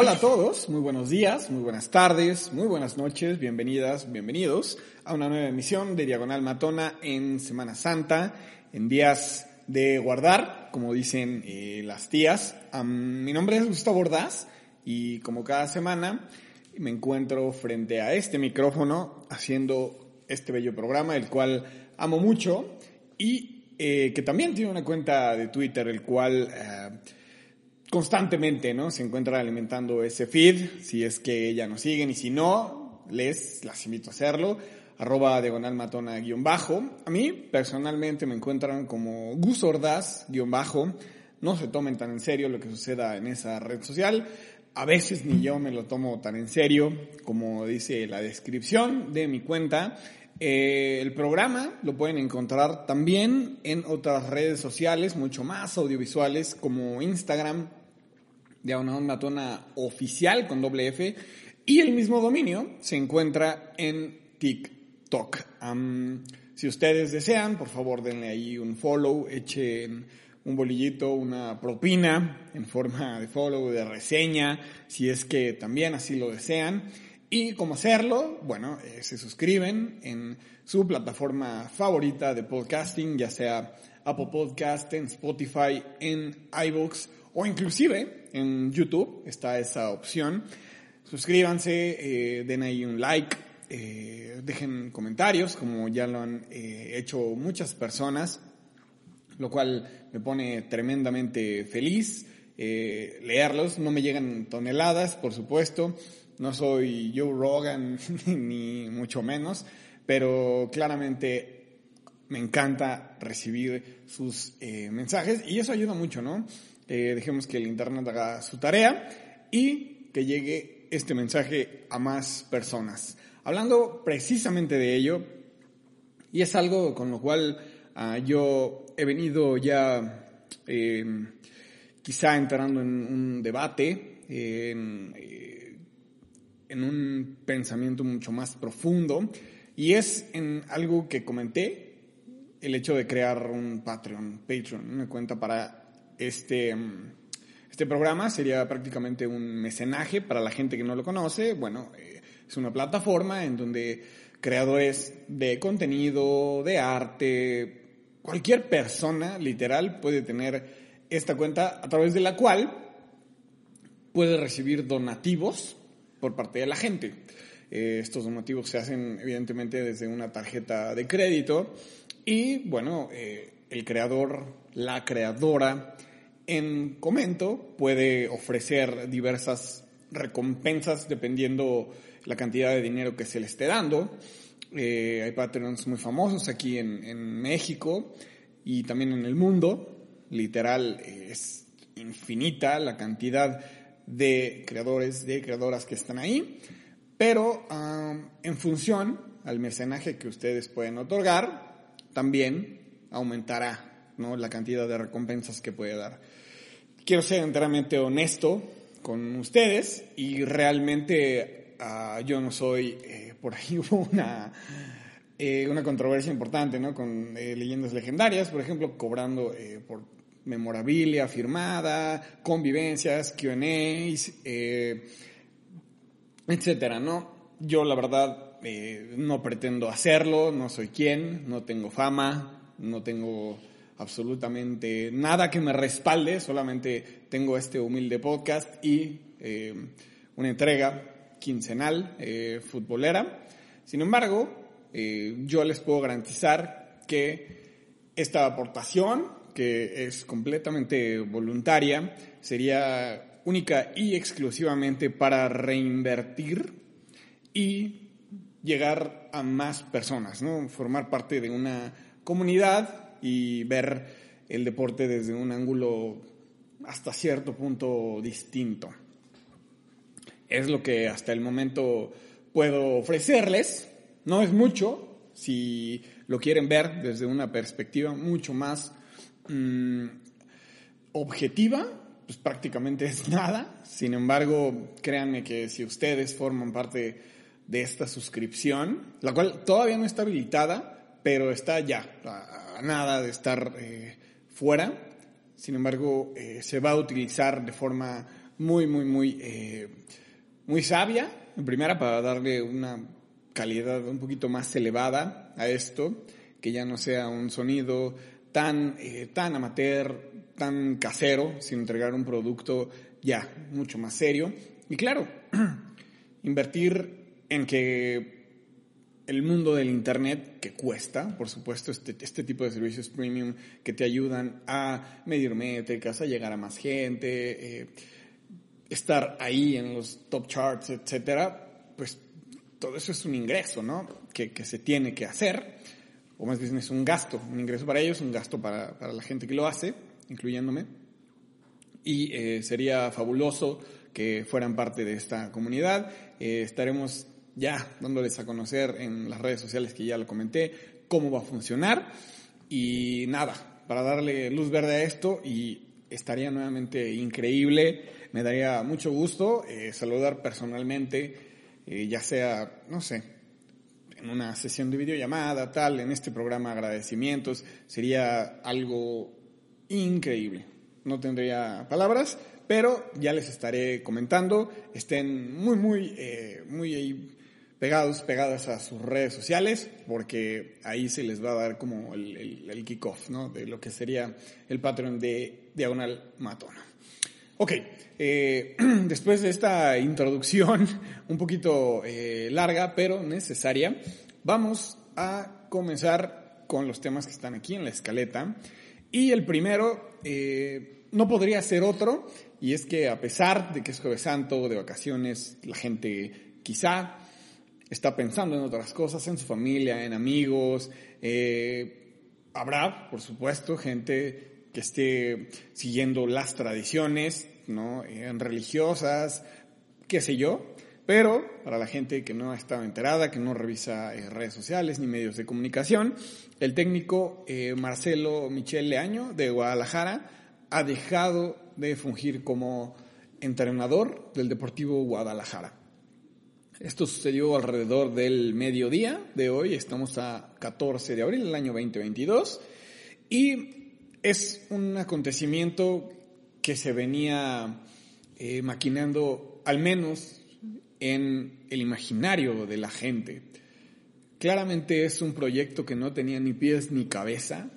Hola a todos, muy buenos días, muy buenas tardes, muy buenas noches, bienvenidas, bienvenidos a una nueva emisión de Diagonal Matona en Semana Santa, en días de guardar, como dicen eh, las tías. mi nombre es Gustavo Ordaz y como cada semana me encuentro frente a este micrófono haciendo este bello programa, el cual amo mucho y eh, que también tiene una cuenta de Twitter, el cual... Eh, constantemente, ¿no? Se encuentra alimentando ese feed, si es que ya nos siguen y si no, les, las invito a hacerlo, arroba diagonal matona guion bajo. A mí, personalmente, me encuentran como Gus Ordaz guion bajo. No se tomen tan en serio lo que suceda en esa red social. A veces ni yo me lo tomo tan en serio como dice la descripción de mi cuenta. Eh, el programa lo pueden encontrar también en otras redes sociales, mucho más audiovisuales, como Instagram, Diagonal Matona Oficial con doble F. Y el mismo dominio se encuentra en TikTok. si ustedes desean, por favor denle ahí un follow, echen un bolillito, una propina en forma de follow, de reseña, si es que también así lo desean. Y cómo hacerlo, bueno, eh, se suscriben en su plataforma favorita de podcasting, ya sea Apple Podcast, en Spotify, en iVoox o inclusive en YouTube está esa opción. Suscríbanse, eh, den ahí un like, eh, dejen comentarios como ya lo han eh, hecho muchas personas, lo cual me pone tremendamente feliz leerlos. No me llegan toneladas, por supuesto. No soy Joe Rogan ni mucho menos, pero claramente me encanta recibir sus mensajes y eso ayuda mucho, ¿no? Eh, dejemos que el Internet haga su tarea y que llegue este mensaje a más personas. Hablando precisamente de ello, y es algo con lo cual ah, yo he venido ya em, quizá entrando en un debate, en, eh, en un pensamiento mucho más profundo, y es en algo que comenté, el hecho de crear un Patreon, Patreon, una cuenta para este, este programa sería prácticamente un mecenaje para la gente que no lo conoce. Bueno, eh, es una plataforma en donde creadores de contenido, de arte, cualquier persona literal puede tener esta cuenta a través de la cual puede recibir donativos por parte de la gente. Eh, estos donativos se hacen evidentemente desde una tarjeta de crédito y bueno, eh, el creador, la creadora en Comento puede ofrecer diversas recompensas dependiendo la cantidad de dinero que se le esté dando. Eh, hay Patreons muy famosos aquí en, México y también en el mundo. Literal, es infinita la cantidad de creadores, de creadoras que están ahí. Pero ah, en función al mecenaje que ustedes pueden otorgar, también aumentará la cantidad de recompensas que puede dar quiero ser enteramente honesto con ustedes y realmente ah, yo no soy, eh, por ahí hubo una, eh, una controversia importante ¿no? con eh, leyendas legendarias, por ejemplo, cobrando por memorabilia firmada, convivencias, QAs, etcétera, ¿no? Yo la verdad no pretendo hacerlo, no soy quien, no tengo fama, no tengo absolutamente nada que me respalde, solamente tengo este humilde podcast y eh, una entrega quincenal eh, futbolera. Sin embargo, eh, yo les puedo garantizar que esta aportación, que es completamente voluntaria, sería única y exclusivamente para reinvertir y llegar a más personas, ¿no? Formar parte de una comunidad y ver el deporte desde un ángulo hasta cierto punto distinto. Es lo que hasta el momento puedo ofrecerles. No es mucho, si lo quieren ver desde una perspectiva mucho más mm, objetiva, pues prácticamente es nada. Sin embargo, créanme que si ustedes forman parte de esta suscripción, la cual todavía no está habilitada, pero está ya a, nada de estar eh, fuera. Sin embargo, eh, se va a utilizar de forma muy, muy, muy, eh, muy sabia. En primera, para darle una calidad un poquito más elevada a esto, que ya no sea un sonido tan, tan amateur, tan casero, sin entregar un producto ya mucho más serio. Y claro, invertir en que el mundo del Internet, que cuesta, por supuesto, este, este tipo de servicios premium que te ayudan a medir métricas, a llegar a más gente, eh, estar ahí en los top charts, etcétera, pues todo eso es un ingreso, ¿no? Que, que, se tiene que hacer, o más bien es un gasto, un ingreso para ellos, un gasto para, para la gente que lo hace, incluyéndome. Y eh, sería fabuloso que fueran parte de esta comunidad. Eh, estaremos ya dándoles a conocer en las redes sociales que ya lo comenté cómo va a funcionar. Y nada, para darle luz verde a esto y estaría nuevamente increíble, me daría mucho gusto eh, saludar personalmente, eh, ya sea, no sé, en una sesión de videollamada, tal, en este programa agradecimientos, sería algo increíble. No tendría palabras, pero ya les estaré comentando. Estén muy, muy, eh, muy pegados, pegadas a sus redes sociales, porque ahí se les va a dar como el, el, kickoff, ¿no? De lo que sería el patrón de Diagonal Matona. Ok, eh, después de esta introducción un poquito eh, larga, pero necesaria, vamos a comenzar con los temas que están aquí en la escaleta. Y el primero eh, no podría ser otro, y es que a pesar de que es jueves santo, de vacaciones, la gente quizá está pensando en otras cosas, en su familia, en amigos. Eh, habrá, por supuesto, gente que esté siguiendo las tradiciones, ¿no? En religiosas, qué sé yo. Pero para la gente que no ha estado enterada, que no revisa eh, redes sociales ni medios de comunicación, el técnico eh, Marcelo Michel Leaño de Guadalajara ha dejado de fungir como entrenador del Deportivo Guadalajara. Esto sucedió alrededor del mediodía de hoy, estamos a 14 de abril del año 2022 y es un acontecimiento que se venía eh, maquinando al menos en el imaginario de la gente. Claramente es un proyecto que no tenía ni pies ni cabeza.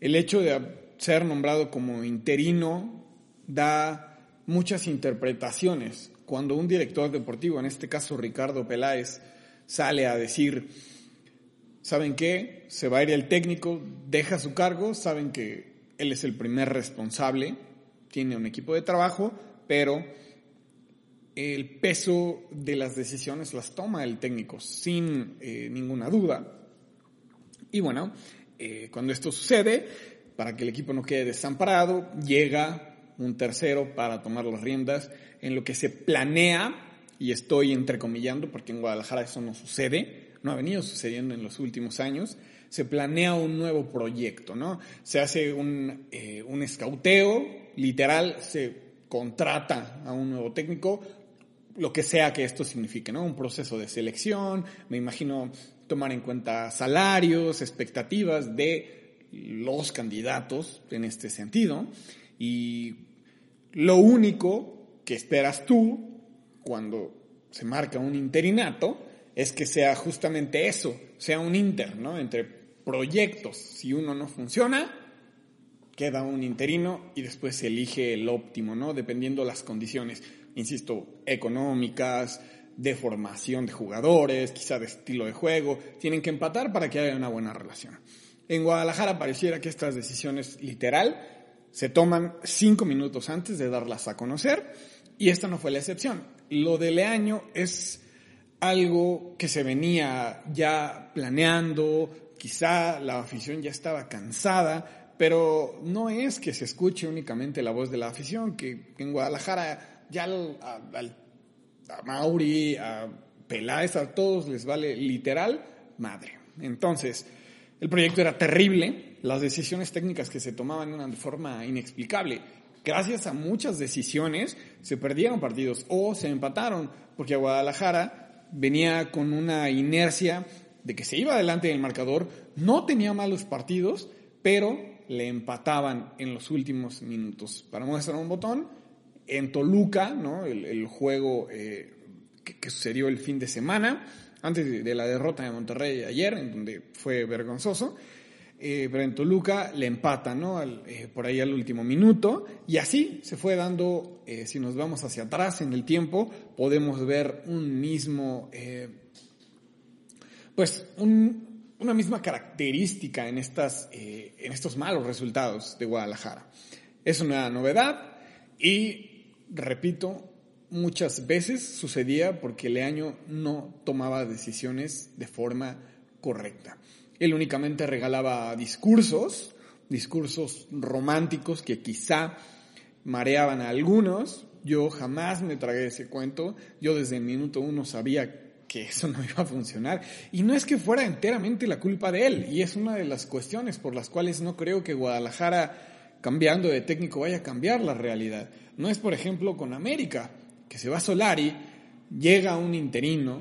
El hecho de ser nombrado como interino da muchas interpretaciones cuando un director deportivo, en este caso Ricardo Peláez, sale a decir, ¿saben qué? Se va a ir el técnico, deja su cargo, saben que él es el primer responsable, tiene un equipo de trabajo, pero el peso de las decisiones las toma el técnico sin eh, ninguna duda. Y bueno, eh, cuando esto sucede, para que el equipo no quede desamparado, llega un tercero para tomar las riendas en lo que se planea, y estoy entrecomillando porque en Guadalajara eso no sucede, no ha venido sucediendo en los últimos años, se planea un nuevo proyecto, ¿no? Se hace un, eh, un escauteo, literal, se contrata a un nuevo técnico, lo que sea que esto signifique, ¿no? Un proceso de selección, me imagino tomar en cuenta salarios, expectativas de los candidatos en este sentido, y lo único que esperas tú cuando se marca un interinato es que sea justamente eso, sea un inter, ¿no? Entre proyectos. Si uno no funciona, queda un interino y después se elige el óptimo, ¿no? Dependiendo las condiciones, insisto, económicas, de formación de jugadores, quizá de estilo de juego, tienen que empatar para que haya una buena relación. En Guadalajara pareciera que estas decisiones literal se toman cinco minutos antes de darlas a conocer y esta no fue la excepción. Lo de Leaño es algo que se venía ya planeando, quizá la afición ya estaba cansada, pero no es que se escuche únicamente la voz de la afición, que en Guadalajara ya a Mauri, a Peláez, a todos les vale literal madre. Entonces, el proyecto era terrible, las decisiones técnicas que se tomaban de forma inexplicable. Gracias a muchas decisiones se perdieron partidos o se empataron, porque Guadalajara venía con una inercia de que se iba adelante en el marcador, no tenía malos partidos, pero le empataban en los últimos minutos. Para mostrar un botón, en Toluca, ¿no? el, juego eh, que, sucedió el fin de semana, antes de, la derrota de Monterrey ayer, en donde fue vergonzoso, eh, pero Toluca le empatan, ¿no? Eh, por ahí al último minuto, y así se fue dando, si nos vamos hacia atrás en el tiempo, podemos ver un mismo, pues, una misma característica en, estas, en estos malos resultados de Guadalajara. Es una novedad y repito, muchas veces sucedía porque Leaño no tomaba decisiones de forma correcta. Él únicamente regalaba discursos, discursos románticos que quizá mareaban a algunos. Yo jamás me tragué ese cuento. Yo desde el minuto uno sabía que eso no iba a funcionar. Y no es que fuera enteramente la culpa de él. Y es una de las cuestiones por las cuales no creo que Guadalajara, cambiando de técnico, vaya a cambiar la realidad. No es, por ejemplo, con América, que se va Solari, llega un interino,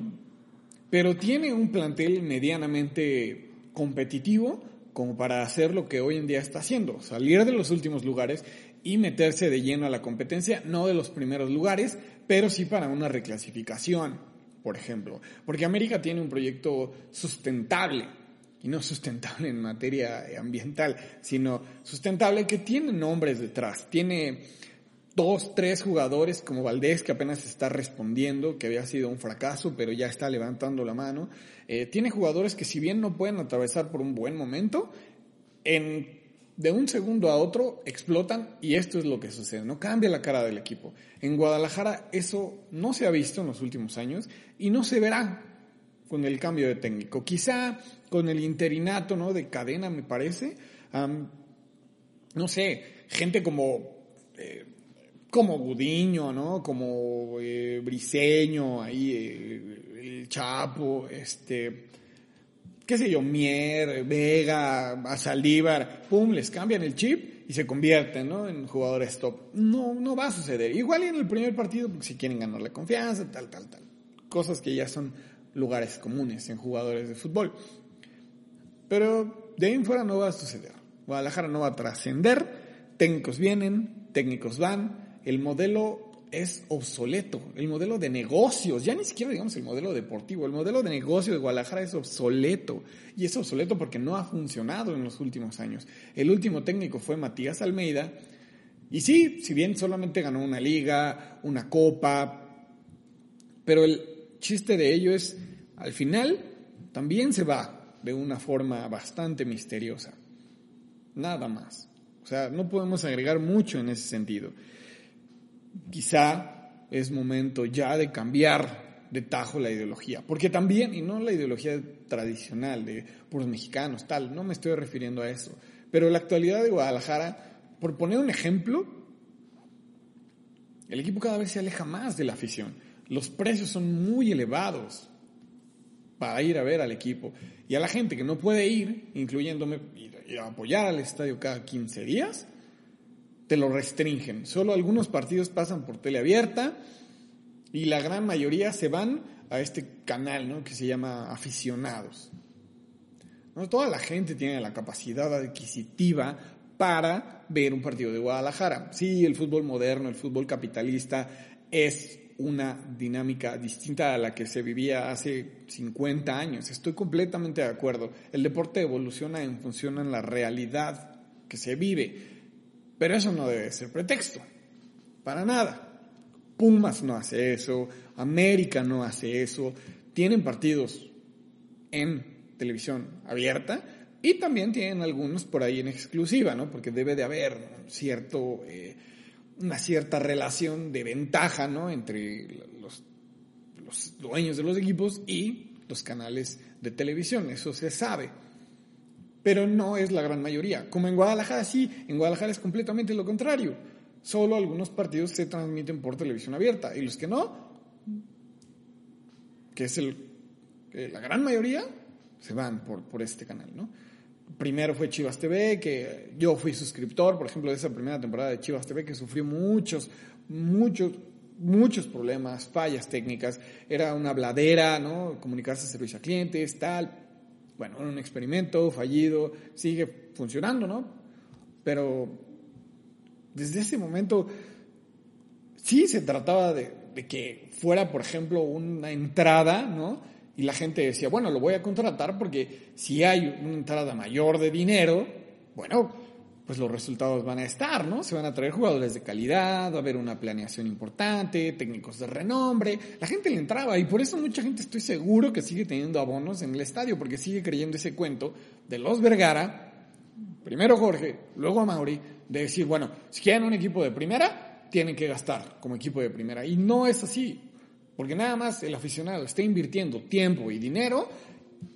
pero tiene un plantel medianamente competitivo como para hacer lo que hoy en día está haciendo, salir de los últimos lugares y meterse de lleno a la competencia, no de los primeros lugares, pero sí para una reclasificación, por ejemplo. Porque América tiene un proyecto sustentable, y no sustentable en materia ambiental, sino sustentable que tiene nombres detrás, tiene dos, tres jugadores como Valdés, que apenas está respondiendo, que había sido un fracaso, pero ya está levantando la mano. Eh, tiene jugadores que si bien no pueden atravesar por un buen momento, en, de un segundo a otro explotan y esto es lo que sucede, no cambia la cara del equipo. En Guadalajara eso no se ha visto en los últimos años y no se verá con el cambio de técnico. Quizá con el interinato ¿no? de cadena, me parece. no sé, gente como... Eh, como Gudiño, ¿no? Como eh, Briseño, ahí eh, el Chapo, este, qué sé yo, Mier, Vega, Azaldívar, pum, les cambian el chip y se convierten, ¿no? En jugadores top. No, no va a suceder. Igual en el primer partido, porque si quieren ganar la confianza, tal, tal, tal. Cosas que ya son lugares comunes en jugadores de fútbol. Pero de ahí en fuera no va a suceder. Guadalajara no va a trascender. Técnicos vienen, técnicos van el modelo es obsoleto, el modelo de negocios, ya ni siquiera digamos el modelo deportivo, el modelo de negocio de Guadalajara es obsoleto y es obsoleto porque no ha funcionado en los últimos años. El último técnico fue Matías Almeida y sí, si bien solamente ganó una liga, una copa, pero el chiste de ello es, al final, también se va de una forma bastante misteriosa. Nada más. O sea, no podemos agregar mucho en ese sentido quizá es momento ya de cambiar de tajo la ideología, porque también, y no la ideología tradicional de puros mexicanos, tal, no me estoy refiriendo a eso, pero la actualidad de Guadalajara, por poner un ejemplo, el equipo cada vez se aleja más de la afición, los precios son muy elevados para ir a ver al equipo, y a la gente que no puede ir, incluyéndome, y apoyar al estadio cada 15 días, te lo restringen. Solo algunos partidos pasan por teleabierta y la gran mayoría se van a este canal ¿no? que se llama aficionados. ¿No? Toda la gente tiene la capacidad adquisitiva para ver un partido de Guadalajara. Sí, el fútbol moderno, el fútbol capitalista es una dinámica distinta a la que se vivía hace 50 años. Estoy completamente de acuerdo. El deporte evoluciona en función de la realidad que se vive. Pero eso no debe ser pretexto, para nada. Pumas no hace eso, América no hace eso, tienen partidos en televisión abierta y también tienen algunos por ahí en exclusiva, ¿no? Porque debe de haber cierto, eh, una cierta relación de ventaja, ¿no? Entre los, los dueños de los equipos y los canales de televisión, eso se sabe. Pero no es la gran mayoría. Como en Guadalajara sí, en Guadalajara es completamente lo contrario. Solo algunos partidos se transmiten por televisión abierta y los que no, que es el, la gran mayoría, se van por, por este canal, ¿no? Primero fue Chivas TV, que yo fui suscriptor, por ejemplo, de esa primera temporada de Chivas TV, que sufrió muchos, muchos, muchos problemas, fallas técnicas. Era una bladera, ¿no? Comunicarse a servicio a clientes, tal. Bueno, un experimento fallido, sigue funcionando, ¿no? Pero desde ese momento sí se trataba de, de que fuera, por ejemplo, una entrada, ¿no? Y la gente decía, bueno, lo voy a contratar porque si hay una entrada mayor de dinero, bueno, pues los resultados van a estar, ¿no? Se van a traer jugadores de calidad, va a haber una planeación importante, técnicos de renombre. La gente le entraba y por eso mucha gente estoy seguro que sigue teniendo abonos en el estadio, porque sigue creyendo ese cuento de los Vergara, primero Jorge, luego a Mauri, de decir, bueno, si quieren un equipo de primera, tienen que gastar como equipo de primera. Y no es así. Porque nada más el aficionado está invirtiendo tiempo y dinero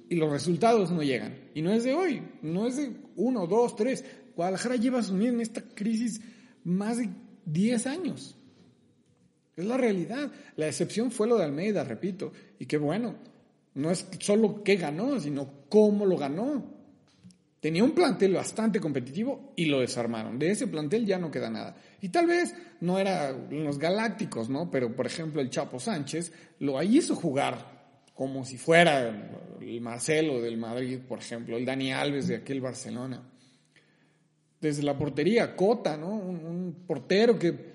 y los resultados no llegan. Y no es de hoy, no es de uno, dos, tres. Guadalajara lleva asumiendo en esta crisis más de 10 años. Es la realidad. La excepción fue lo de Almeida, repito. Y qué bueno. No es solo qué ganó, sino cómo lo ganó. Tenía un plantel bastante competitivo y lo desarmaron. De ese plantel ya no queda nada. Y tal vez no era los galácticos, ¿no? Pero, por ejemplo, el Chapo Sánchez lo hizo jugar como si fuera el Marcelo del Madrid, por ejemplo, el Dani Alves de aquel Barcelona. Desde la portería, Cota, ¿no? Un, portero que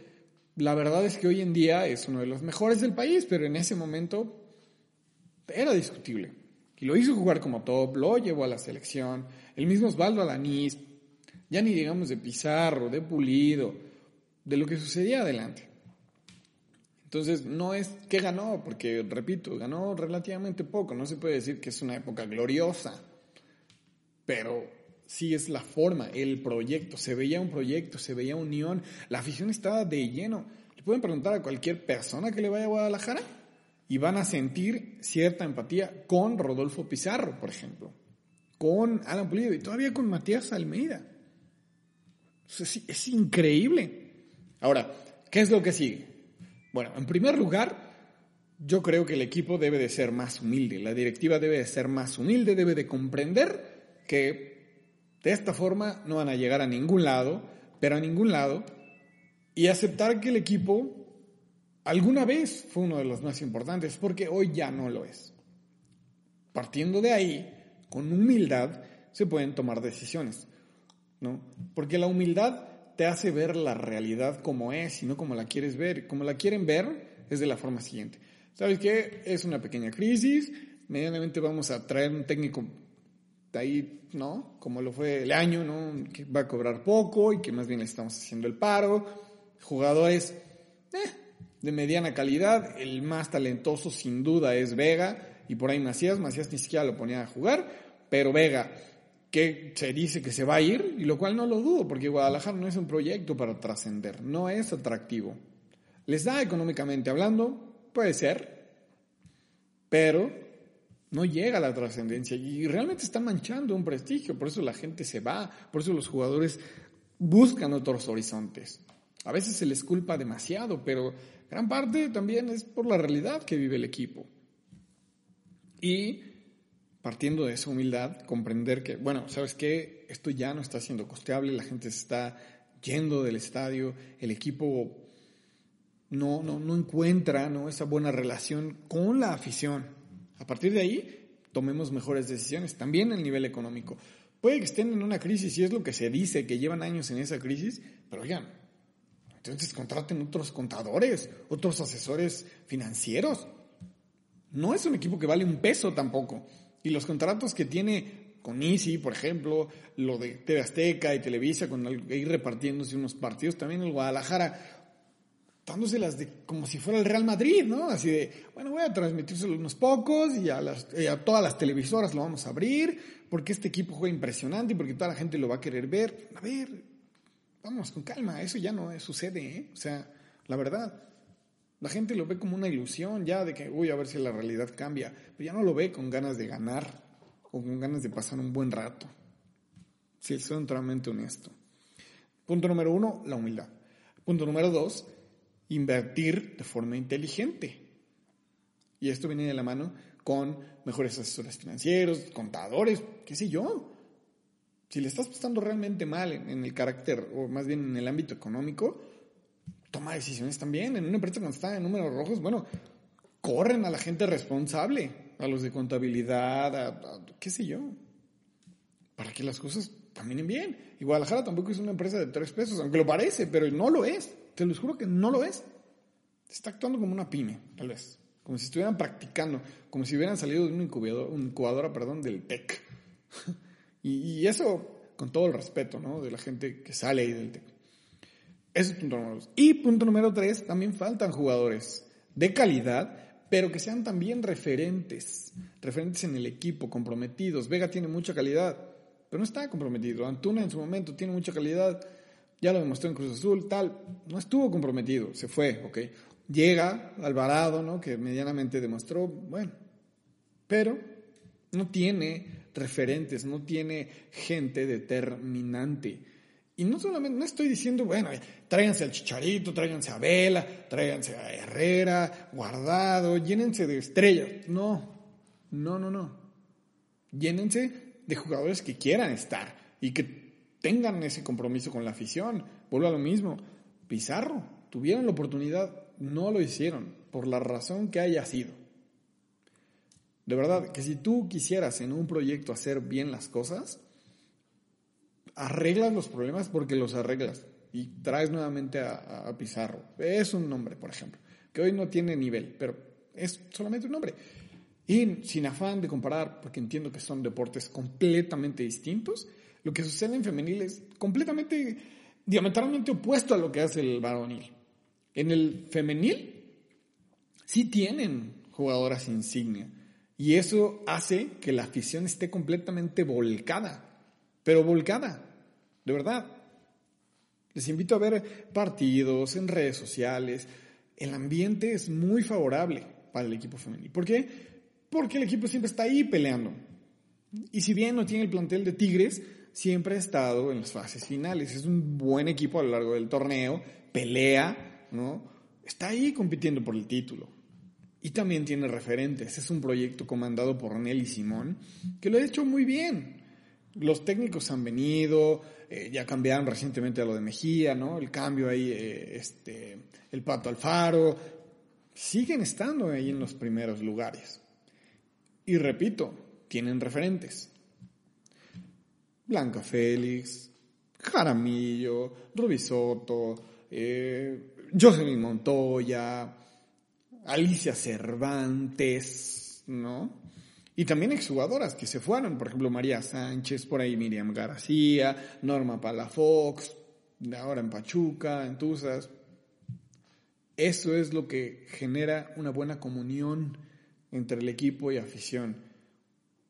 la verdad es que hoy en día es uno de los mejores del país, pero en ese momento era discutible. Y lo hizo jugar como top, lo llevó a la selección el mismo Osvaldo Alanís, ya ni digamos de Pizarro, de Pulido, de lo que sucedía adelante. Entonces, no es que ganó, porque, repito, ganó relativamente poco, no se puede decir que es una época gloriosa, pero sí es la forma, el proyecto, se veía un proyecto, se veía unión, la afición estaba de lleno. Le pueden preguntar a cualquier persona que le vaya a Guadalajara y van a sentir cierta empatía con Rodolfo Pizarro, por ejemplo con Alan Pulido y todavía con Matías Almeida. es, increíble. Ahora, ¿qué es lo que sigue? Bueno, en primer lugar, yo creo que el equipo debe de ser más humilde, la directiva debe de ser más humilde, debe de comprender que de esta forma no van a llegar a ningún lado, pero a ningún lado, y aceptar que el equipo alguna vez fue uno de los más importantes, porque hoy ya no lo es. Partiendo de ahí, con humildad se pueden tomar decisiones, ¿no? Porque la humildad te hace ver la realidad como es y no como la quieres ver. Como la quieren ver es de la forma siguiente. ¿Sabes qué? Es una pequeña crisis, medianamente vamos a traer un técnico ahí, ¿no? Como lo fue el año, ¿no? Que va a cobrar poco y que más bien le estamos haciendo el paro. Jugadores eh, de mediana calidad, el más talentoso sin duda es Vega y por ahí Macías, Macías ni siquiera lo ponía a jugar, pero Vega, que se dice que se va a ir, y lo cual no lo dudo, porque Guadalajara no es un proyecto para trascender, no es atractivo. ¿Les da económicamente hablando? Puede ser, pero no llega a la trascendencia y realmente está manchando un prestigio, por eso la gente se va, por eso los jugadores buscan otros horizontes. A veces se les culpa demasiado, pero gran parte también es por la realidad que vive el equipo. Y partiendo de esa humildad, comprender que, bueno, ¿sabes qué? Esto ya no está siendo costeable, la gente se está yendo del estadio, el equipo no, no, no encuentra ¿no? esa buena relación con la afición. A partir de ahí, tomemos mejores decisiones, también el nivel económico. Puede que estén en una crisis y es lo que se dice, que llevan años en esa crisis, pero oigan, entonces contraten otros contadores, otros asesores financieros. No es un equipo que vale un peso tampoco. Y los contratos que tiene con Easy, por ejemplo, lo de TV Azteca y Televisa, con ir repartiéndose unos partidos, también el Guadalajara, dándoselas de, como si fuera el Real Madrid, ¿no? Así de, bueno, voy a transmitírselo unos pocos y a, las, a todas las televisoras lo vamos a abrir, porque este equipo juega impresionante y porque toda la gente lo va a querer ver. A ver, vamos con calma, eso ya no sucede, ¿eh? O sea, la verdad. La gente lo ve como una ilusión ya de que, uy, a ver si la realidad cambia, pero ya no lo ve con ganas de ganar o con ganas de pasar un buen rato. Si soy totalmente honesto. Punto número uno, la humildad. Punto número dos, invertir de forma inteligente. Y esto viene de la mano con mejores asesores financieros, contadores, qué sé yo. Si le estás pasando realmente mal en, el carácter, o más bien en el ámbito económico, toma decisiones también. En una empresa cuando está en números rojos, bueno, corren a la gente responsable, a los de contabilidad, qué sé yo, para que las cosas caminen bien. Y Guadalajara tampoco es una empresa de tres pesos, aunque lo parece, pero no lo es. Te lo juro que no lo es. Está actuando como una pyme, tal vez. Como si estuvieran practicando, como si hubieran salido de una incubadora, incubadora perdón, del TEC. y, eso con todo el respeto, ¿no? De la gente que sale ahí del TEC. Ese es punto número dos. Y punto número tres, también faltan jugadores de calidad, pero que sean también referentes, referentes en el equipo, comprometidos. Vega tiene mucha calidad, pero no está comprometido. Antuna en su momento tiene mucha calidad, ya lo demostró en Cruz Azul, tal, no estuvo comprometido, se fue, ok. Llega Alvarado, ¿no? Que medianamente demostró, bueno, pero no tiene referentes, no tiene gente determinante. Y no solamente, no estoy diciendo, bueno, tráiganse al Chicharito, tráiganse a Vela, tráiganse a Herrera, Guardado, llénense de estrellas. No, no, no, no. Llénense de jugadores que quieran estar y que tengan ese compromiso con la afición. Vuelvo a lo mismo. Pizarro, tuvieron la oportunidad, no lo hicieron, por la razón que haya sido. De verdad, que si tú quisieras en un proyecto hacer bien las cosas, arreglas los problemas porque los arreglas y traes nuevamente a, Pizarro. Es un nombre, por ejemplo, que hoy no tiene nivel, pero es solamente un nombre. Y sin afán de comparar, porque entiendo que son deportes completamente distintos, lo que sucede en femenil es completamente, diametralmente opuesto a lo que hace el varonil. En el femenil sí tienen jugadoras insignia y eso hace que la afición esté completamente volcada, pero volcada, de verdad. Les invito a ver partidos en redes sociales. El ambiente es muy favorable para el equipo femenil. ¿Por qué? Porque el equipo siempre está ahí peleando. Y si bien no tiene el plantel de Tigres, siempre ha estado en las fases finales. Es un buen equipo a lo largo del torneo, pelea, ¿no? Está ahí compitiendo por el título. Y también tiene referentes. Es un proyecto comandado por Nelly Simón, que lo ha hecho muy bien. Los técnicos han venido, eh, ya cambiaron recientemente a lo de Mejía, ¿no? El cambio ahí, eh, este, el Pato Alfaro. Siguen estando ahí en los primeros lugares. Y repito, tienen referentes. Blanca Félix, Jaramillo, Rubisoto, eh, Montoya, Alicia Cervantes, ¿no? Y también exjugadoras que se fueron, por ejemplo, María Sánchez, por ahí Miriam García, Norma Palafox, ahora en Pachuca, en Tuzas. Eso es lo que genera una buena comunión entre el equipo y afición.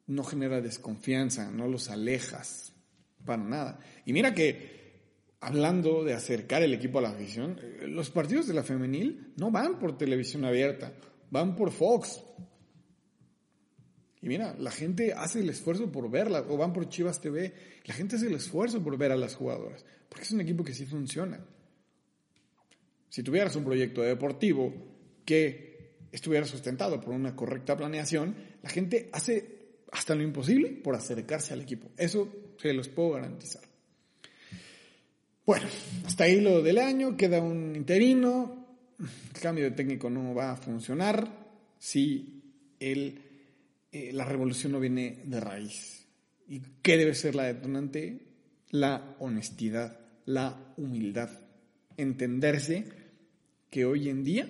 No genera desconfianza, no los alejas, para nada. Y mira que hablando de acercar el equipo a la afición, eh, los partidos de la femenil no van por televisión abierta, van por Fox. Y mira, la gente hace el esfuerzo por verla, o van por Chivas TV, la gente hace el esfuerzo por ver a las jugadoras, porque es un equipo que sí funciona. Si tuvieras un proyecto deportivo que estuviera sustentado por una correcta planeación, la gente hace hasta lo imposible por acercarse al equipo. Eso se los puedo garantizar. Bueno, hasta ahí lo del año, queda un interino, el cambio de técnico no va a funcionar si el, eh, la revolución no viene de raíz. ¿Y qué debe ser la detonante? La honestidad, la humildad, entenderse que hoy en día,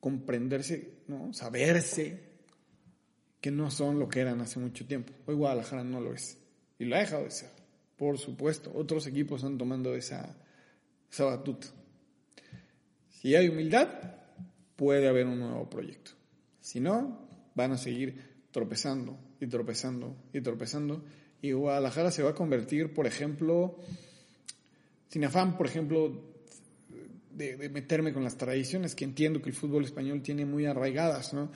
comprenderse, ¿no? saberse que no son lo que eran hace mucho tiempo. Hoy Guadalajara no lo es y lo ha dejado de ser. Por supuesto, otros equipos están tomando esa, esa batuta. Si hay humildad, puede haber un nuevo proyecto. Si no, van a seguir tropezando y tropezando y tropezando. Y Guadalajara se va a convertir, por ejemplo, sin afán, por ejemplo, de, de, meterme con las tradiciones que entiendo que el fútbol español tiene muy arraigadas, ¿no?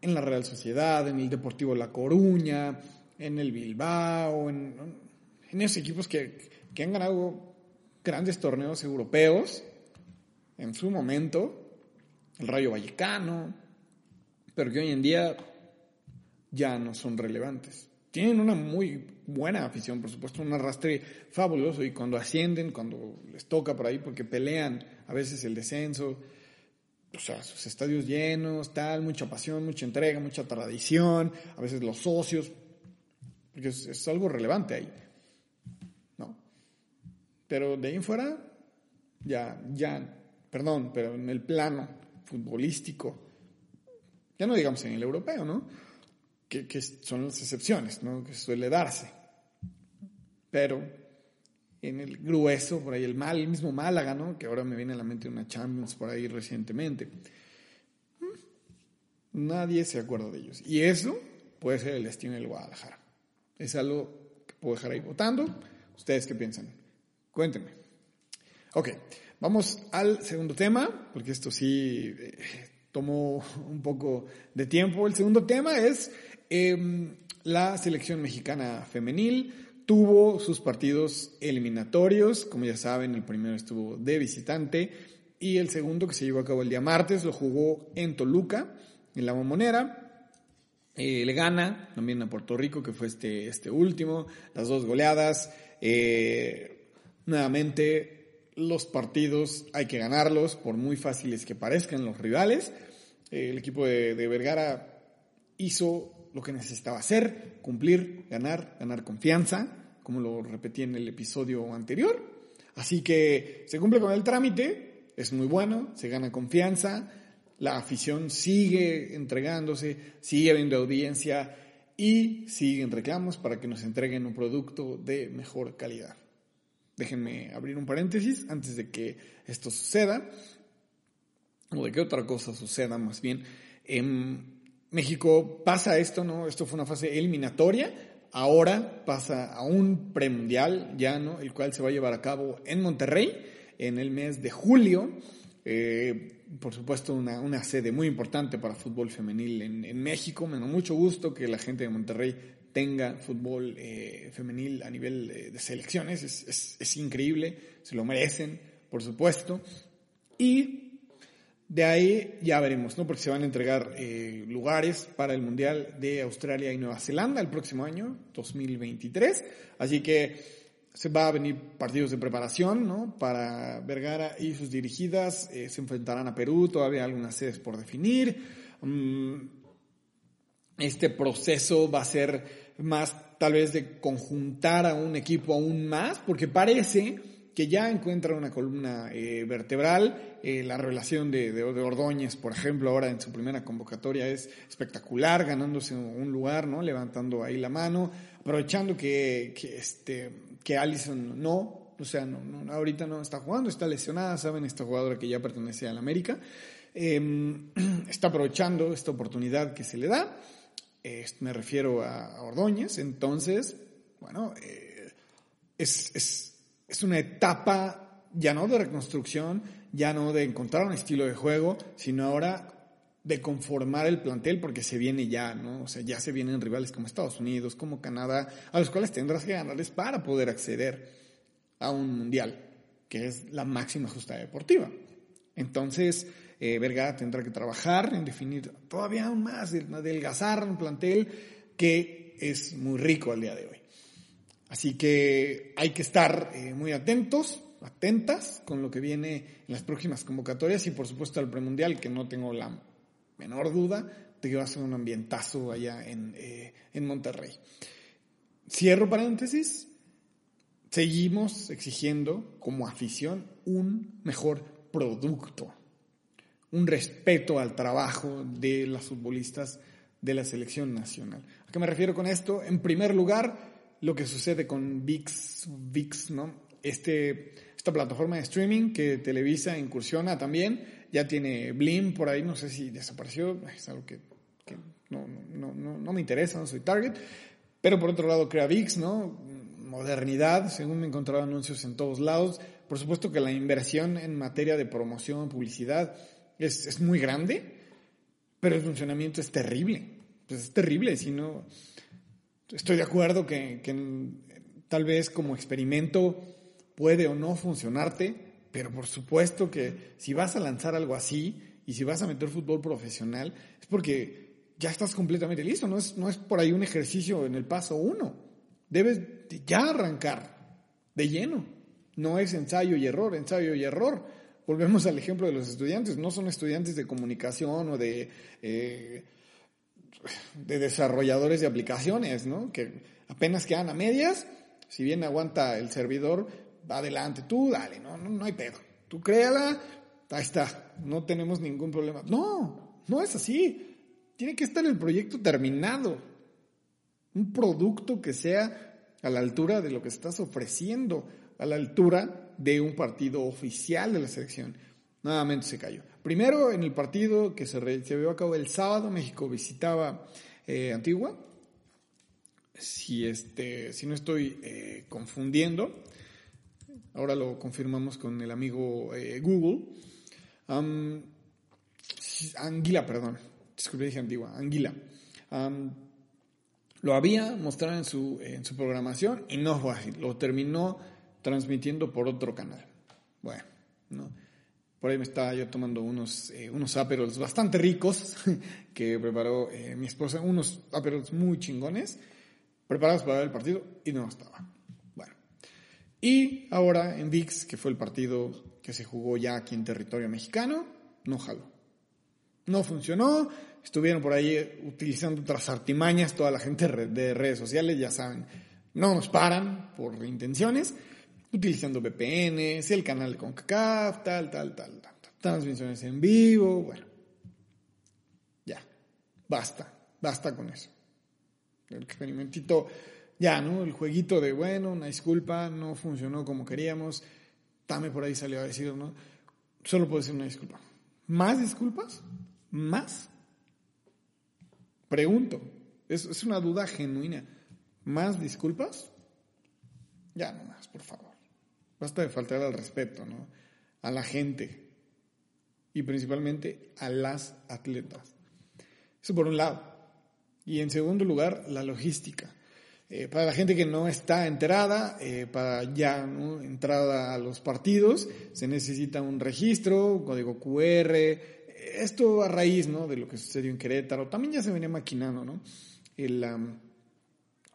En la Real Sociedad, en el Deportivo La Coruña, en el Bilbao, en, en esos equipos que, que han ganado grandes torneos europeos. En su momento, el Rayo Vallecano, pero que hoy en día ya no son relevantes. Tienen una muy buena afición, por supuesto, un arrastre fabuloso. Y cuando ascienden, cuando les toca por ahí, porque pelean a veces el descenso, o sea, sus estadios llenos, tal, mucha pasión, mucha entrega, mucha tradición, a veces los socios, porque es, algo relevante ahí, ¿no? Pero de ahí en fuera, ya, ya, perdón, pero en el plano futbolístico, ya no digamos en el europeo, ¿no? Que, que son las excepciones, ¿no? Que suele darse. Pero en el grueso, por ahí el mal, el mismo Málaga, ¿no? Que ahora me viene a la mente una Champions por ahí recientemente. Mm, nadie se acuerda de ellos. Y eso puede ser el destino del Guadalajara. Es algo que puedo dejar ahí votando. ¿Ustedes qué piensan? Cuéntenme. Ok, vamos al segundo tema, porque esto sí eh, tomó un poco de tiempo. El segundo tema es em, la selección mexicana femenil tuvo sus partidos eliminatorios, como ya saben, el primero estuvo de visitante y el segundo que se llevó a cabo el día martes lo jugó en Toluca, en la Bombonera. Eh, le gana también a Puerto Rico, que fue este, este último, las dos goleadas. Eh, nuevamente, los partidos hay que ganarlos, por muy fáciles que parezcan los rivales. Eh, el equipo de, de Vergara hizo lo que necesitaba hacer, cumplir, ganar, ganar confianza, como lo repetí en el episodio anterior. Así que se cumple con el trámite, es muy bueno, se gana confianza, la afición sigue entregándose, sigue habiendo audiencia y siguen reclamos para que nos entreguen un producto de mejor calidad. Déjenme abrir un paréntesis antes de que esto suceda, o de que otra cosa suceda más bien. En México pasa esto, ¿no? Esto fue una fase eliminatoria, ahora pasa a un premundial ya, ¿no? El cual se va a llevar a cabo en Monterrey en el mes de julio. Eh, por supuesto, una, una, sede muy importante para fútbol femenil en, México. Me da mucho gusto que la gente de Monterrey tenga fútbol eh, femenil a nivel de selecciones. Es, es, es increíble, se lo merecen, por supuesto. Y de ahí ya veremos, ¿no? Porque se van a entregar eh, lugares para el Mundial de Australia y Nueva Zelanda el próximo año, 2023. Así que se va a venir partidos de preparación, ¿no? Para Vergara y sus dirigidas. Eh, se enfrentarán a Perú, todavía algunas sedes por definir. Mm, este proceso va a ser más tal vez de conjuntar a un equipo aún más, porque parece que ya encuentra una columna eh, vertebral. Eh, la relación de, de, Ordóñez, por ejemplo, ahora en su primera convocatoria es espectacular, ganándose un lugar, ¿no? Levantando ahí la mano, aprovechando que, que este, que Allison no, o sea, no, no, ahorita no está jugando, está lesionada, saben, esta jugadora que ya pertenece al América, eh, está aprovechando esta oportunidad que se le da. me refiero a, Ordóñez, entonces, bueno, eh, es es una etapa ya no de reconstrucción, ya no de encontrar un estilo de juego, sino ahora de conformar el plantel porque se viene ya, ¿no? O sea, ya se vienen rivales como Estados Unidos, como Canadá, a los cuales tendrás que ganarles para poder acceder a un mundial, que es la máxima justa deportiva. Entonces, eh, Vergara tendrá que trabajar en definir todavía aún más, adelgazar un plantel que es muy rico al día de hoy. Así que hay que estar eh, muy atentos, atentas con lo que viene en las próximas convocatorias y por supuesto al premundial, que no tengo la menor duda de que va a ser un ambientazo allá en, eh, en Monterrey. Cierro paréntesis, seguimos exigiendo como afición un mejor producto, un respeto al trabajo de las futbolistas de la selección nacional. ¿A qué me refiero con esto? En primer lugar, lo que sucede con VIX, VIX, ¿no? Este, esta plataforma de streaming que Televisa incursiona también, ya tiene Blim por ahí, no sé si desapareció, es algo que, no, no, no, no, me interesa, no soy target, pero por otro lado crea VIX, ¿no? Modernidad, según me he encontrado anuncios en todos lados. Por supuesto que la inversión en materia de promoción, publicidad, es, es muy grande, pero el funcionamiento es terrible. Pues es terrible, si no estoy de acuerdo que, Tal vez como experimento puede o no funcionarte, pero por supuesto que si vas a lanzar algo así y si vas a meter fútbol profesional, es porque ya estás completamente listo, no es, no es por ahí un ejercicio en el paso uno. Debes ya arrancar de lleno. No es ensayo y error, ensayo y error. Volvemos al ejemplo de los estudiantes, no son estudiantes de comunicación o de, eh, de desarrolladores de aplicaciones, ¿no? Que apenas quedan a medias, si bien aguanta el servidor, va adelante, tú dale, no, no, no hay pedo. Tú créala, ahí está, no tenemos ningún problema. No, no es así. Tiene que estar el proyecto terminado. Un producto que sea a la altura de lo que estás ofreciendo, a la altura de un partido oficial de la selección. Nuevamente se cayó. Primero, en el partido que se, llevó a cabo el sábado, México visitaba eh, Antigua. Si, este, si no estoy eh, confundiendo, ahora lo confirmamos con el amigo eh, Google. Anguila, perdón. Disculpe, dije Antigua. Anguila. Lo había mostrado en su, en su programación y no fue así. Lo terminó transmitiendo por otro canal. Bueno, ¿no? Por ahí me estaba yo tomando unos, eh, unos aperols bastante ricos que preparó eh, mi esposa, unos aperols muy chingones, preparados para el partido y no estaba. Bueno. Y ahora en VIX, que fue el partido que se jugó ya aquí en territorio mexicano, no jaló. No funcionó, estuvieron por ahí utilizando otras artimañas, toda la gente de redes sociales, ya saben, no nos paran por intenciones, utilizando VPNs, el canal de CONCACAF, tal, tal, tal, tal, transmisiones en vivo, bueno, ya, basta, basta con eso. El experimentito, ya, ¿no? El jueguito de, bueno, una disculpa, no funcionó como queríamos, Tame por ahí salió a decir, ¿no? Solo puedo decir una disculpa. ¿Más disculpas? ¿Más? Pregunto, es, es una duda genuina. ¿Más disculpas? Ya no más, por favor. Basta de faltar al respeto, ¿no? A la gente y principalmente a las atletas. Eso por un lado. Y en segundo lugar, la logística. Eh, para la gente que no está enterada, eh, para ya ¿no? entrada a los partidos, se necesita un registro, código QR, esto a raíz ¿no? de lo que sucedió en Querétaro, también ya se venía maquinando, ¿no? El,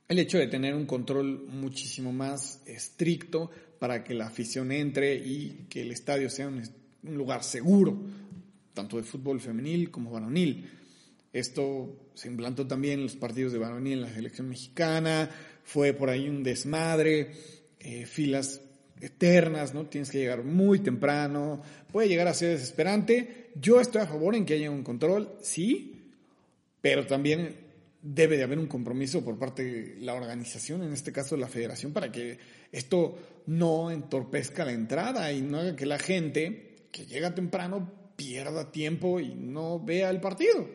el hecho de tener un control muchísimo más estricto para que la afición entre y que el estadio sea un, lugar seguro, tanto de fútbol femenil como varonil. Esto se implantó también en los partidos de varonil en la selección mexicana, fue por ahí un desmadre, eh, filas eternas, ¿no? Tienes que llegar muy temprano, puede llegar a ser desesperante. Yo estoy a favor en que haya un control, sí, pero también debe de haber un compromiso por parte de la organización, en este caso la federación, para que esto no entorpezca la entrada y no haga que la gente que llega temprano pierda tiempo y no vea el partido.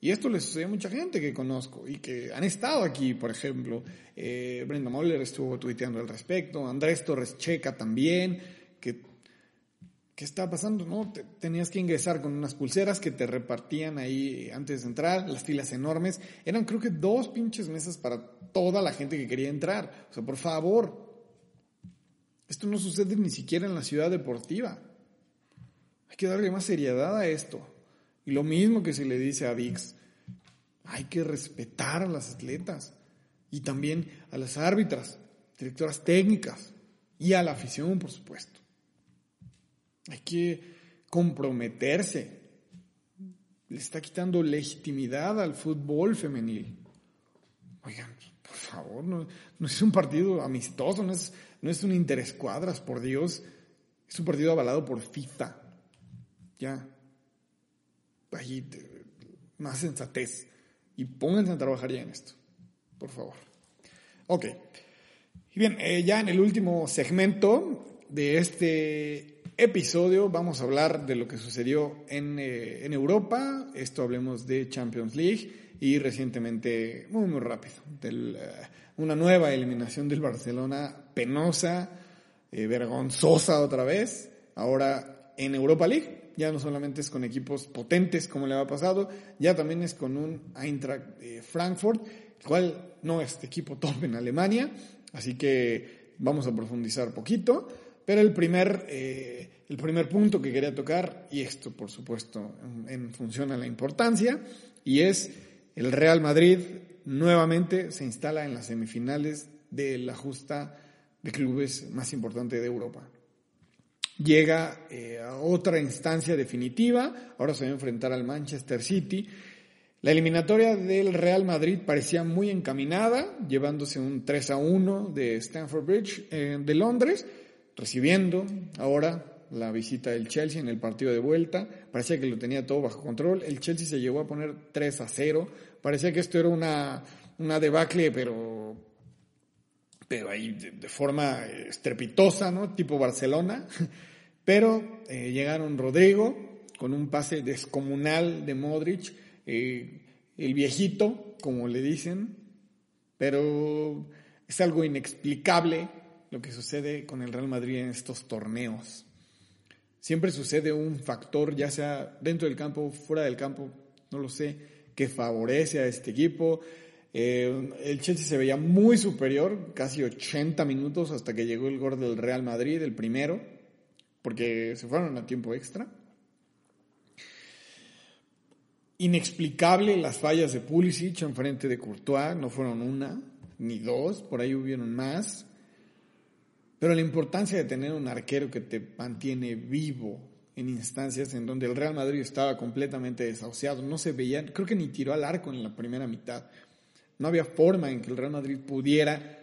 Y esto le sucede a mucha gente que conozco y que han estado aquí, por ejemplo. Eh, Brenda Moller estuvo tuiteando al respecto, Andrés Torres Checa también, ¿qué está pasando? ¿No? tenías que ingresar con unas pulseras que te repartían ahí antes de entrar, las filas enormes. Eran creo que dos pinches mesas para toda la gente que quería entrar. O sea, por favor. Esto no sucede ni siquiera en la ciudad deportiva. Hay que darle más seriedad a esto. Y lo mismo que se le dice a VIX, hay que respetar a las atletas y también a las árbitras, directoras técnicas y a la afición, por supuesto. Hay que comprometerse. Le está quitando legitimidad al fútbol femenil. Oigan, por favor, no, es un partido amistoso, no es, no es un interescuadras, por Dios. Es un partido avalado por FIFA. Ya, allí más sensatez y pónganse a trabajar ya en esto, por favor. Ok. Y bien, eh, ya en el último segmento de este episodio vamos a hablar de lo que sucedió en, eh, en Europa. Esto hablemos de Champions League y recientemente, muy, muy rápido, de eh, una nueva eliminación del Barcelona penosa, vergonzosa otra vez, ahora en Europa League ya no solamente es con equipos potentes como le ha pasado, ya también es con un Eintracht Frankfurt, el cual no es equipo top en Alemania, así que vamos a profundizar poquito. Pero el primer, eh, el primer punto que quería tocar, y esto por supuesto en, función a la importancia, y es el Real Madrid nuevamente se instala en las semifinales de la justa de clubes más importante de Europa. Llega eh, a otra instancia definitiva, ahora se va a enfrentar al Manchester City. La eliminatoria del Real Madrid parecía muy encaminada, llevándose un 3 a 1 de Stamford Bridge eh, de Londres, recibiendo ahora la visita del Chelsea en el partido de vuelta. Parecía que lo tenía todo bajo control. El Chelsea se llegó a poner 3 a 0. Parecía que esto era una, una debacle, pero, pero ahí de, forma estrepitosa, ¿no? Tipo Barcelona. Pero eh, llegaron Rodrigo con un pase descomunal de Modric, eh, el viejito, como le dicen, pero es algo inexplicable lo que sucede con el Real Madrid en estos torneos. Siempre sucede un factor, ya sea dentro del campo, fuera del campo, no lo sé, que favorece a este equipo. Eh, el Chelsea se veía muy superior, casi 80 minutos hasta que llegó el gol del Real Madrid, el primero, porque se fueron a tiempo extra. Inexplicable las fallas de Pulisic en frente de Courtois, no fueron una ni dos, por ahí hubieron más. Pero la importancia de tener un arquero que te mantiene vivo en instancias en donde el Real Madrid estaba completamente desahuciado, no se veía, creo que ni tiró al arco en la primera mitad. No había forma en que el Real Madrid pudiera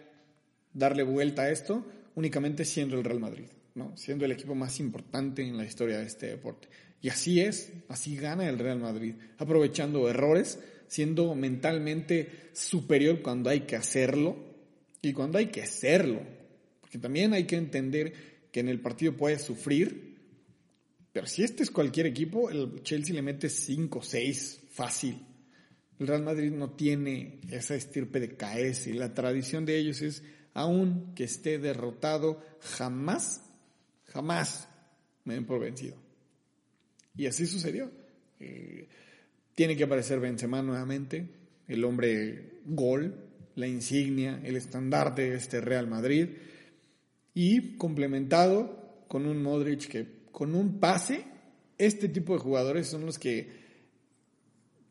darle vuelta a esto, únicamente siendo el Real Madrid, ¿no? siendo el equipo más importante en la historia de este deporte. Y así es, así gana el Real Madrid, aprovechando errores, siendo mentalmente superior cuando hay que hacerlo y cuando hay que hacerlo que también hay que entender que en el partido puedes sufrir, pero si este es cualquier equipo, el Chelsea le mete 5, 6 fácil. El Real Madrid no tiene esa estirpe de caerse y la tradición de ellos es, aun que esté derrotado, jamás, jamás me den por vencido. Y así sucedió. Eh, tiene que aparecer Benzema nuevamente, el hombre gol, la insignia, el estandarte de este Real Madrid y complementado con un Modric que con un pase, este tipo de jugadores son los que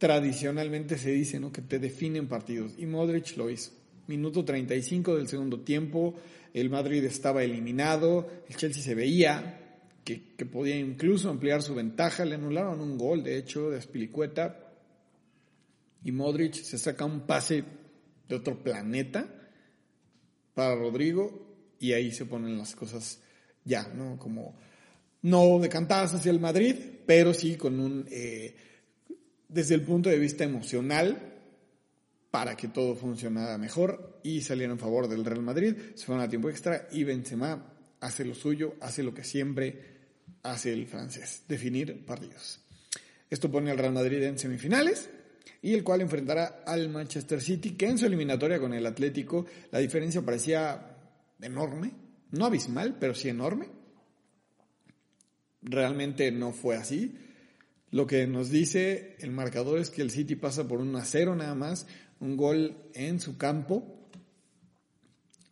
tradicionalmente se dice ¿no? que te definen partidos y Modric lo hizo. Minuto 35 del segundo tiempo, el Madrid estaba eliminado, el Chelsea se veía que, que podía incluso ampliar su ventaja, le anularon un gol de hecho de Aspilicueta y Modric se saca un pase de otro planeta para Rodrigo y ahí se ponen las cosas ya, ¿no? Como no decantadas hacia el Madrid, pero sí con un, eh, desde el punto de vista emocional, para que todo funcionara mejor y salieron en favor del Real Madrid, se fueron a tiempo extra y Benzema hace lo suyo, hace lo que siempre hace el francés, definir partidos. Esto pone al Real Madrid en semifinales y el cual enfrentará al Manchester City, que en su eliminatoria con el Atlético la diferencia parecía enorme, no abismal, pero sí enorme. Realmente no fue así. Lo que nos dice el marcador es que el City pasa por un a cero nada más, un gol en su campo.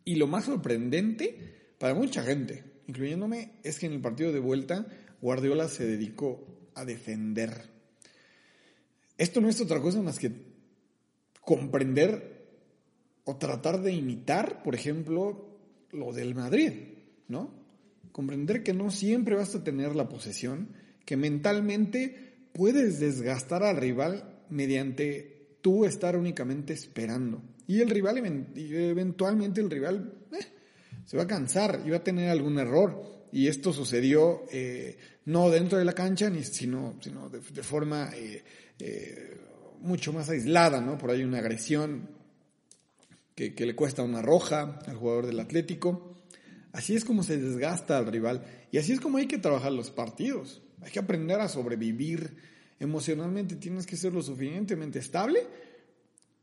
Y lo más sorprendente para mucha gente, incluyéndome, es que en el partido de vuelta Guardiola se dedicó a defender. Esto no es otra cosa más que comprender o tratar de imitar, por ejemplo, lo del Madrid, ¿no? Comprender que no siempre basta tener la posesión, que mentalmente puedes desgastar al rival mediante tú estar únicamente esperando. Y el rival, eventualmente el rival eh, se va a cansar y va a tener algún error. Y esto sucedió eh, no dentro de la cancha, ni, sino, sino de, forma eh, mucho más aislada, ¿no? Por ahí una agresión que, le cuesta una roja al jugador del Atlético. Así es como se desgasta al rival y así es como hay que trabajar los partidos. Hay que aprender a sobrevivir. Emocionalmente tienes que ser lo suficientemente estable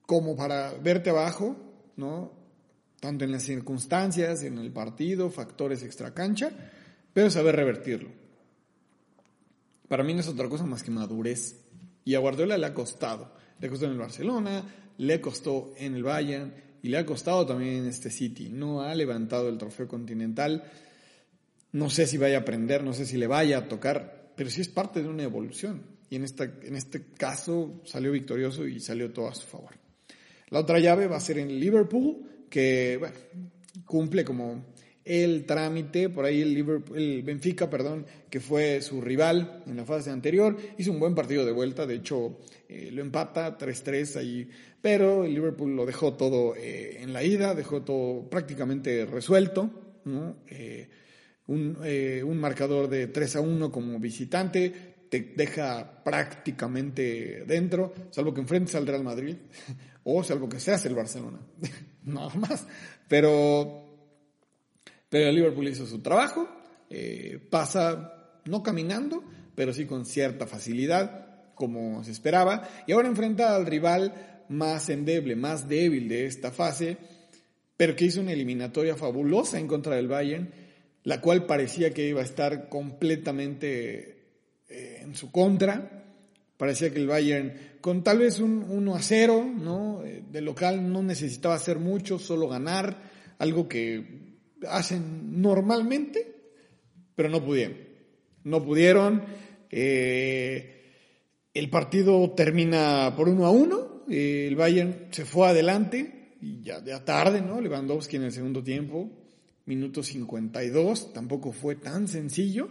como para verte abajo, ¿no? Tanto en las circunstancias, en el partido, factores extracancha, pero saber revertirlo. Para mí no es otra cosa más que madurez. Y a Guardiola le ha costado. Le costó en el Barcelona, le costó en el Bayern, y le ha costado también en este City. No ha levantado el trofeo continental. No sé si vaya a aprender, no sé si le vaya a tocar, pero sí es parte de una evolución. Y en, esta, en este caso salió victorioso y salió todo a su favor. La otra llave va a ser en Liverpool, que cumple como el trámite, por ahí el, Liverpool, el Benfica, perdón, que fue su rival en la fase anterior, hizo un buen partido de vuelta, de hecho eh, lo empata 3-3 ahí, pero el Liverpool lo dejó todo eh, en la ida, dejó todo prácticamente resuelto, ¿no? Eh, un, un, marcador de 3 a 1 como visitante te deja prácticamente dentro, salvo que enfrentes al Real Madrid o salvo que seas el Barcelona, nada más. Pero, pero el Liverpool hizo su trabajo, eh, pasa no caminando, pero sí con cierta facilidad, como se esperaba, y ahora enfrenta al rival más endeble, más débil de esta fase, pero que hizo una eliminatoria fabulosa en contra del Bayern, la cual parecía que iba a estar completamente eh, en su contra. Parecía que el Bayern, con tal vez un 1 a 0, ¿no? Eh, de local no necesitaba hacer mucho, solo ganar, algo que hacen normalmente, pero no pudieron. No pudieron. Eh, el partido termina por 1 a 1. el Bayern se fue adelante y ya, ya tarde, ¿no? Lewandowski en el segundo tiempo, minuto 52, tampoco fue tan sencillo.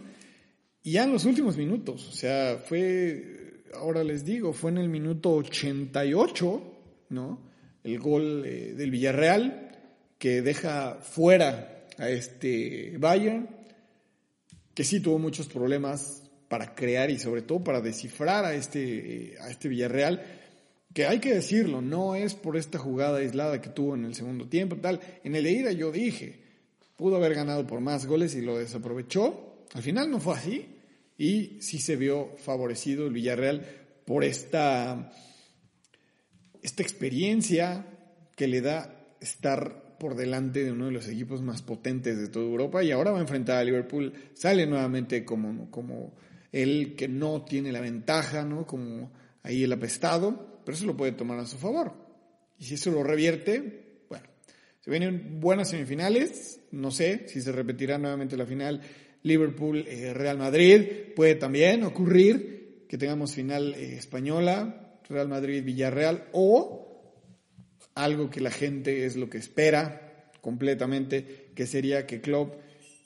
Y ya en los últimos minutos, o sea, fue, ahora les digo, fue en el minuto 88, ¿no? El gol eh, del Villarreal que deja fuera a este Bayern, que sí tuvo muchos problemas para crear y sobre todo para descifrar a este, a este Villarreal, que hay que decirlo, no es por esta jugada aislada que tuvo en el segundo tiempo, tal. En el de ida yo dije, pudo haber ganado por más goles y lo desaprovechó, al final no fue así y sí se vio favorecido el Villarreal por esta, esta experiencia que le da estar por delante de uno de los equipos más potentes de toda Europa y ahora va a enfrentar a Liverpool, sale nuevamente como, como el que no tiene la ventaja, ¿no? como ahí el apestado, pero eso lo puede tomar a su favor. Y si eso lo revierte, se vienen buenas semifinales, no sé si se repetirá nuevamente la final Liverpool, eh, Real Madrid. Puede también ocurrir que tengamos final eh, española, Real Madrid, Villarreal, o algo que la gente es lo que espera completamente, que sería que Klopp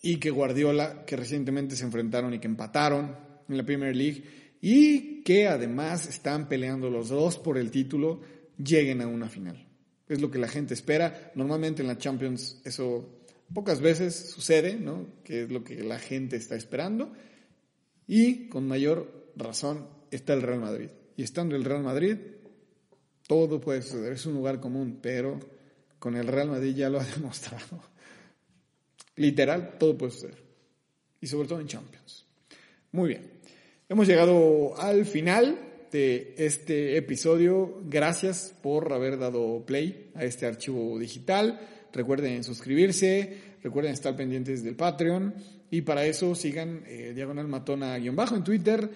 y que Guardiola, que recientemente se enfrentaron y que empataron en la Premier League, y que además están peleando los dos por el título, lleguen a una final. Es lo que la gente espera. Normalmente en la Champions eso pocas veces sucede, ¿no? Que es lo que la gente está esperando. Y con mayor razón está el Real Madrid. Y estando el Real Madrid, todo puede suceder. Es un lugar común, pero con el Real Madrid ya lo ha demostrado. Literal, todo puede suceder. Y sobre todo en Champions. Muy bien. Hemos llegado al final de este episodio. Gracias por haber dado play a este archivo digital. Recuerden suscribirse, recuerden estar pendientes del Patreon y para eso sigan eh, Diagonal Matona-bajo en Twitter,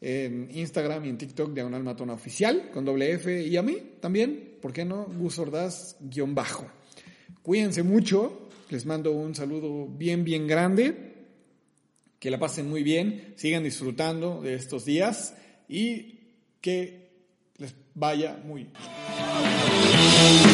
en Instagram y en TikTok Diagonal Matona Oficial con doble F y a mí también, ¿por qué no? Gus Ordaz-bajo. Cuídense mucho, les mando un saludo bien, bien grande, que la pasen muy bien, sigan disfrutando de estos días y que les vaya muy bien.